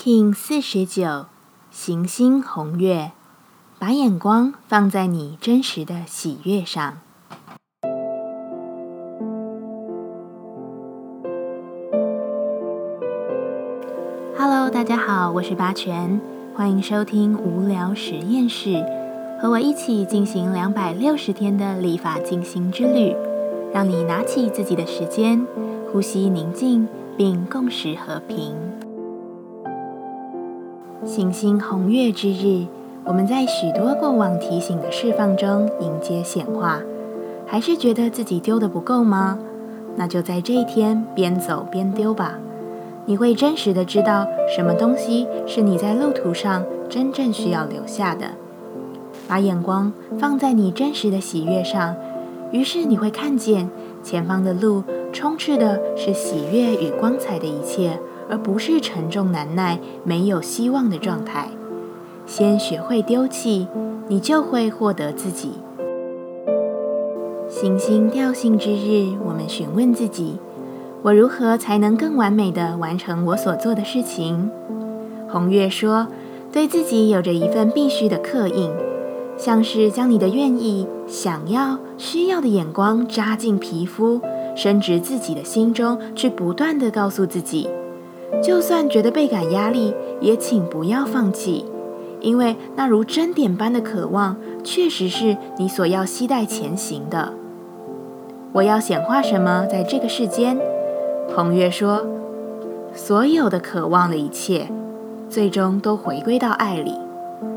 King 四十九，行星红月，把眼光放在你真实的喜悦上。Hello，大家好，我是八全，欢迎收听无聊实验室，和我一起进行两百六十天的立法进行之旅，让你拿起自己的时间，呼吸宁静，并共识和平。行星红月之日，我们在许多过往提醒的释放中迎接显化，还是觉得自己丢的不够吗？那就在这一天边走边丢吧。你会真实的知道什么东西是你在路途上真正需要留下的。把眼光放在你真实的喜悦上，于是你会看见前方的路充斥的是喜悦与光彩的一切。而不是沉重难耐、没有希望的状态。先学会丢弃，你就会获得自己。行星调性之日，我们询问自己：我如何才能更完美的完成我所做的事情？红月说，对自己有着一份必须的刻印，像是将你的愿意、想要、需要的眼光扎进皮肤，深植自己的心中，去不断的告诉自己。就算觉得倍感压力，也请不要放弃，因为那如针点般的渴望，确实是你所要期待前行的。我要显化什么在这个世间？红月说：“所有的渴望的一切，最终都回归到爱里。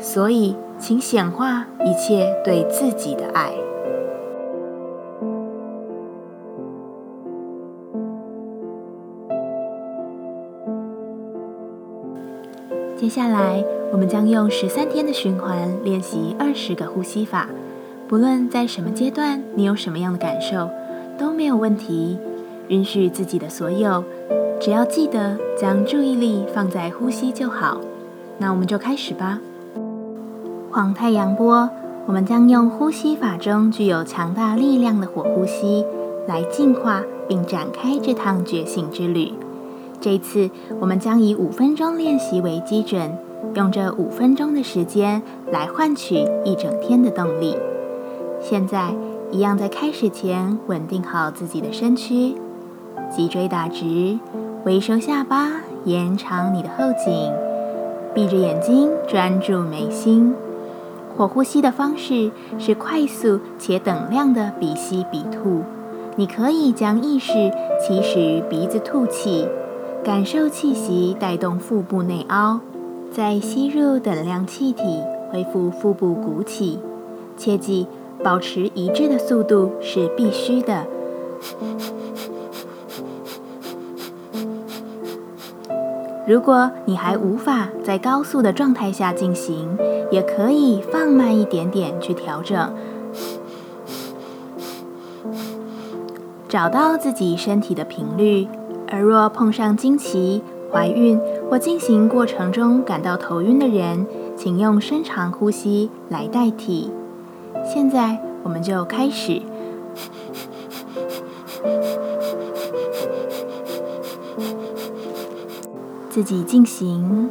所以，请显化一切对自己的爱。”下来，我们将用十三天的循环练习二十个呼吸法。不论在什么阶段，你有什么样的感受，都没有问题。允许自己的所有，只要记得将注意力放在呼吸就好。那我们就开始吧。黄太阳波，我们将用呼吸法中具有强大力量的火呼吸，来净化并展开这趟觉醒之旅。这次我们将以五分钟练习为基准，用这五分钟的时间来换取一整天的动力。现在，一样在开始前稳定好自己的身躯，脊椎打直，微收下巴，延长你的后颈，闭着眼睛专注眉心。火呼吸的方式是快速且等量的鼻吸鼻吐，你可以将意识起始于鼻子吐气。感受气息带动腹部内凹，再吸入等量气体，恢复腹部鼓起。切记，保持一致的速度是必须的。如果你还无法在高速的状态下进行，也可以放慢一点点去调整，找到自己身体的频率。而若碰上经期、怀孕或进行过程中感到头晕的人，请用深长呼吸来代替。现在，我们就开始，自己进行。